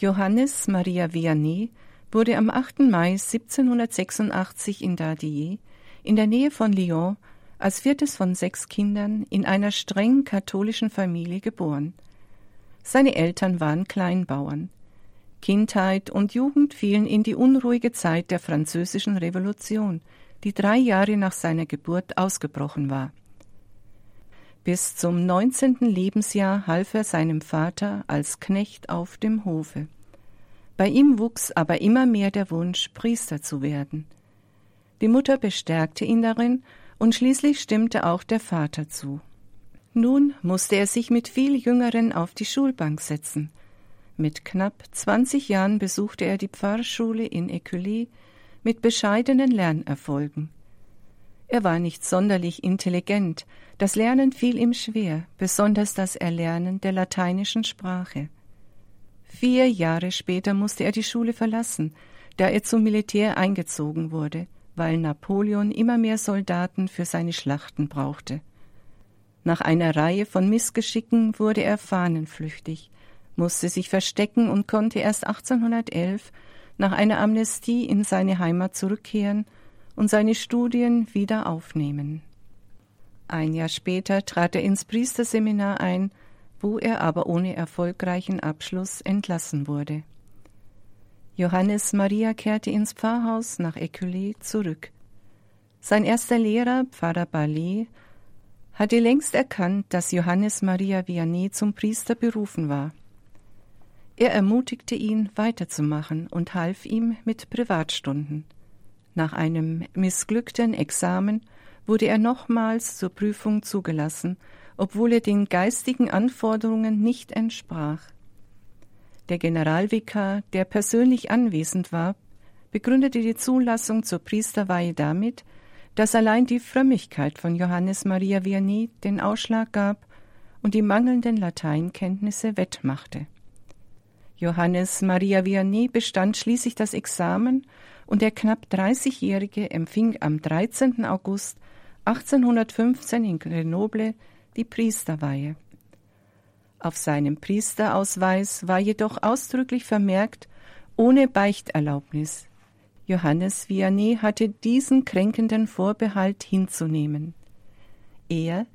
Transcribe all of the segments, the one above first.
Johannes Maria Vianney wurde am 8. Mai 1786 in Dardilly, in der Nähe von Lyon, als viertes von sechs Kindern in einer streng katholischen Familie geboren. Seine Eltern waren Kleinbauern. Kindheit und Jugend fielen in die unruhige Zeit der französischen Revolution, die drei Jahre nach seiner Geburt ausgebrochen war. Bis zum neunzehnten Lebensjahr half er seinem Vater als Knecht auf dem Hofe. Bei ihm wuchs aber immer mehr der Wunsch, Priester zu werden. Die Mutter bestärkte ihn darin, und schließlich stimmte auch der Vater zu. Nun musste er sich mit viel Jüngeren auf die Schulbank setzen. Mit knapp zwanzig Jahren besuchte er die Pfarrschule in Écully mit bescheidenen Lernerfolgen. Er war nicht sonderlich intelligent, das Lernen fiel ihm schwer, besonders das Erlernen der lateinischen Sprache. Vier Jahre später musste er die Schule verlassen, da er zum Militär eingezogen wurde, weil Napoleon immer mehr Soldaten für seine Schlachten brauchte. Nach einer Reihe von Missgeschicken wurde er fahnenflüchtig, musste sich verstecken und konnte erst 1811 nach einer Amnestie in seine Heimat zurückkehren und seine Studien wieder aufnehmen. Ein Jahr später trat er ins Priesterseminar ein, wo er aber ohne erfolgreichen Abschluss entlassen wurde. Johannes Maria kehrte ins Pfarrhaus nach Écully zurück. Sein erster Lehrer, Pfarrer Ballet, hatte längst erkannt, dass Johannes Maria Vianney zum Priester berufen war. Er ermutigte ihn, weiterzumachen und half ihm mit Privatstunden. Nach einem missglückten Examen wurde er nochmals zur Prüfung zugelassen, obwohl er den geistigen Anforderungen nicht entsprach. Der Generalvikar, der persönlich anwesend war, begründete die Zulassung zur Priesterweihe damit, dass allein die Frömmigkeit von Johannes Maria Vianney den Ausschlag gab und die mangelnden Lateinkenntnisse wettmachte. Johannes Maria Vianney bestand schließlich das Examen und der knapp 30-Jährige empfing am 13. August 1815 in Grenoble die Priesterweihe. Auf seinem Priesterausweis war jedoch ausdrücklich vermerkt ohne Beichterlaubnis. Johannes Vianney hatte diesen kränkenden Vorbehalt hinzunehmen. Er,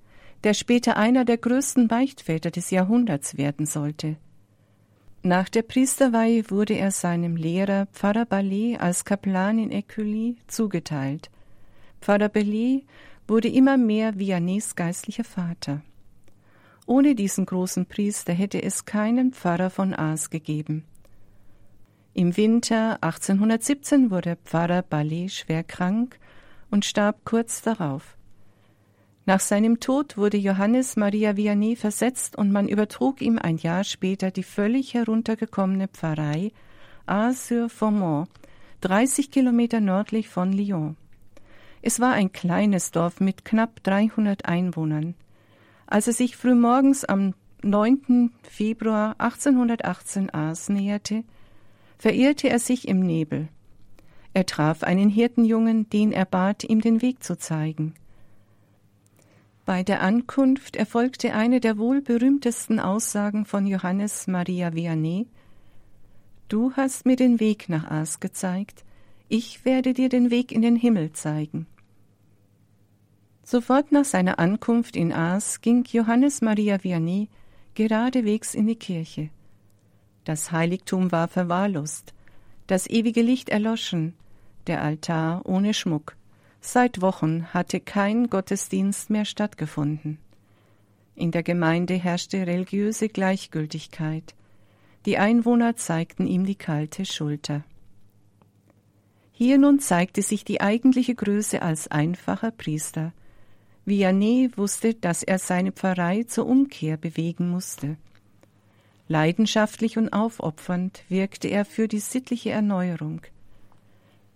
der später einer der größten Beichtväter des Jahrhunderts werden sollte, nach der Priesterweihe wurde er seinem Lehrer Pfarrer Ballet als Kaplan in Écully zugeteilt. Pfarrer Ballet wurde immer mehr Vianney's geistlicher Vater. Ohne diesen großen Priester hätte es keinen Pfarrer von Aas gegeben. Im Winter 1817 wurde Pfarrer Ballet schwer krank und starb kurz darauf. Nach seinem Tod wurde Johannes Maria Vianney versetzt und man übertrug ihm ein Jahr später die völlig heruntergekommene Pfarrei Ars-sur-Formont, 30 Kilometer nördlich von Lyon. Es war ein kleines Dorf mit knapp 300 Einwohnern. Als er sich frühmorgens am 9. Februar 1818 Ars näherte, verirrte er sich im Nebel. Er traf einen Hirtenjungen, den er bat, ihm den Weg zu zeigen. Bei der Ankunft erfolgte eine der wohl berühmtesten Aussagen von Johannes Maria Vianney Du hast mir den Weg nach Ars gezeigt, ich werde dir den Weg in den Himmel zeigen. Sofort nach seiner Ankunft in Ars ging Johannes Maria Vianney geradewegs in die Kirche. Das Heiligtum war verwahrlost, das ewige Licht erloschen, der Altar ohne Schmuck. Seit Wochen hatte kein Gottesdienst mehr stattgefunden. In der Gemeinde herrschte religiöse Gleichgültigkeit. Die Einwohner zeigten ihm die kalte Schulter. Hier nun zeigte sich die eigentliche Größe als einfacher Priester. Vianney wusste, dass er seine Pfarrei zur Umkehr bewegen musste. Leidenschaftlich und aufopfernd wirkte er für die sittliche Erneuerung.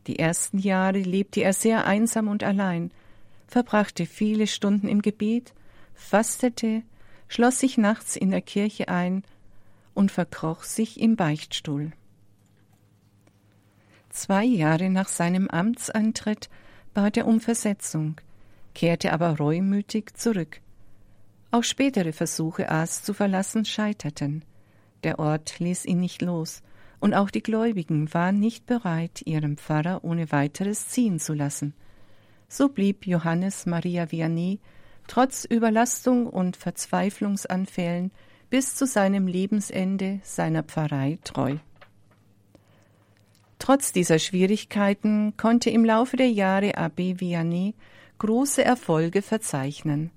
Die ersten Jahre lebte er sehr einsam und allein, verbrachte viele Stunden im Gebet, fastete, schloss sich nachts in der Kirche ein und verkroch sich im Beichtstuhl. Zwei Jahre nach seinem Amtsantritt bat er um Versetzung, kehrte aber reumütig zurück. Auch spätere Versuche, Aas zu verlassen, scheiterten. Der Ort ließ ihn nicht los, und auch die Gläubigen waren nicht bereit, ihren Pfarrer ohne weiteres ziehen zu lassen. So blieb Johannes Maria Vianney trotz Überlastung und Verzweiflungsanfällen bis zu seinem Lebensende seiner Pfarrei treu. Trotz dieser Schwierigkeiten konnte im Laufe der Jahre Abbé Vianney große Erfolge verzeichnen.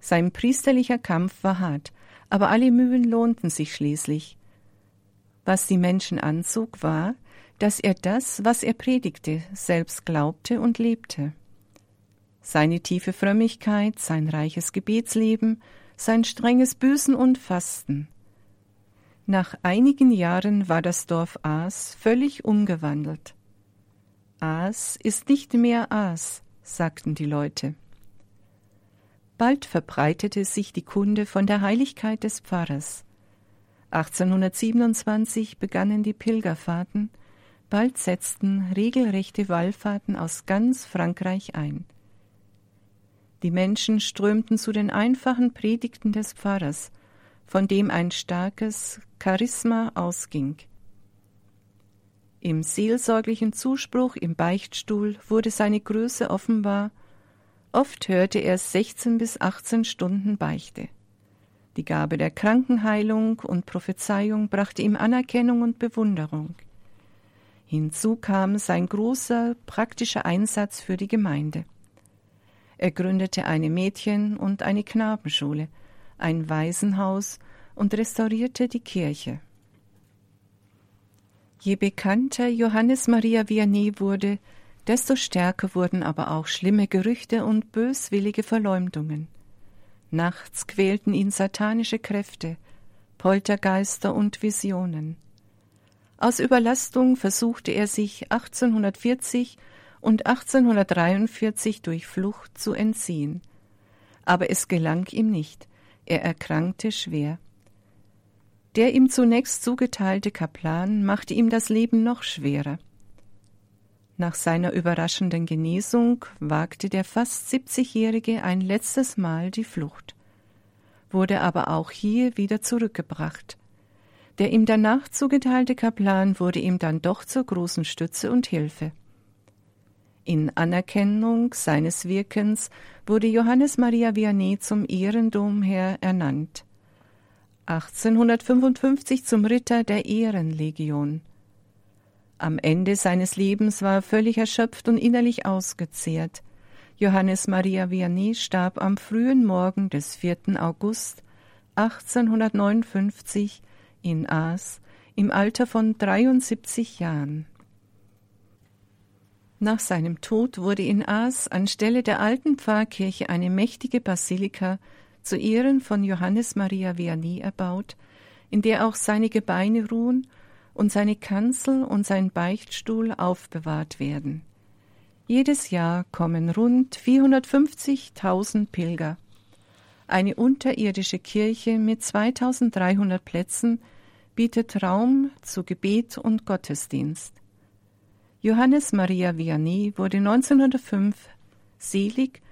Sein priesterlicher Kampf war hart, aber alle Mühen lohnten sich schließlich. Was die Menschen anzog, war, dass er das, was er predigte, selbst glaubte und lebte. Seine tiefe Frömmigkeit, sein reiches Gebetsleben, sein strenges Büßen und Fasten. Nach einigen Jahren war das Dorf Aas völlig umgewandelt. Aas ist nicht mehr Aas, sagten die Leute. Bald verbreitete sich die Kunde von der Heiligkeit des Pfarrers. 1827 begannen die Pilgerfahrten, bald setzten regelrechte Wallfahrten aus ganz Frankreich ein. Die Menschen strömten zu den einfachen Predigten des Pfarrers, von dem ein starkes Charisma ausging. Im seelsorglichen Zuspruch im Beichtstuhl wurde seine Größe offenbar, oft hörte er 16 bis 18 Stunden Beichte. Die Gabe der Krankenheilung und Prophezeiung brachte ihm Anerkennung und Bewunderung. Hinzu kam sein großer praktischer Einsatz für die Gemeinde. Er gründete eine Mädchen- und eine Knabenschule, ein Waisenhaus und restaurierte die Kirche. Je bekannter Johannes Maria Vianney wurde, desto stärker wurden aber auch schlimme Gerüchte und böswillige Verleumdungen. Nachts quälten ihn satanische Kräfte, Poltergeister und Visionen. Aus Überlastung versuchte er sich 1840 und 1843 durch Flucht zu entziehen. Aber es gelang ihm nicht, er erkrankte schwer. Der ihm zunächst zugeteilte Kaplan machte ihm das Leben noch schwerer. Nach seiner überraschenden Genesung wagte der fast 70-Jährige ein letztes Mal die Flucht, wurde aber auch hier wieder zurückgebracht. Der ihm danach zugeteilte Kaplan wurde ihm dann doch zur großen Stütze und Hilfe. In Anerkennung seines Wirkens wurde Johannes Maria Vianney zum Ehrendomherr ernannt. 1855 zum Ritter der Ehrenlegion. Am Ende seines Lebens war er völlig erschöpft und innerlich ausgezehrt. Johannes Maria Vianney starb am frühen Morgen des 4. August 1859 in Aas im Alter von 73 Jahren. Nach seinem Tod wurde in Aas anstelle der alten Pfarrkirche eine mächtige Basilika zu Ehren von Johannes Maria Vianney erbaut, in der auch seine Gebeine ruhen und seine Kanzel und sein Beichtstuhl aufbewahrt werden. Jedes Jahr kommen rund 450.000 Pilger. Eine unterirdische Kirche mit 2300 Plätzen bietet Raum zu Gebet und Gottesdienst. Johannes Maria Vianney wurde 1905 selig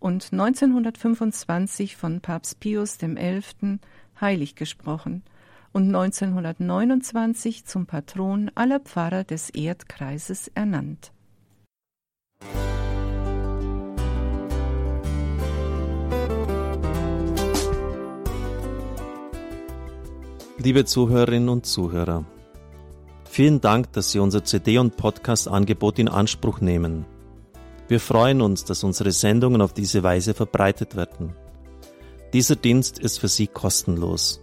und 1925 von Papst Pius XI. heilig gesprochen – und 1929 zum Patron aller Pfarrer des Erdkreises ernannt. Liebe Zuhörerinnen und Zuhörer, vielen Dank, dass Sie unser CD- und Podcast-Angebot in Anspruch nehmen. Wir freuen uns, dass unsere Sendungen auf diese Weise verbreitet werden. Dieser Dienst ist für Sie kostenlos.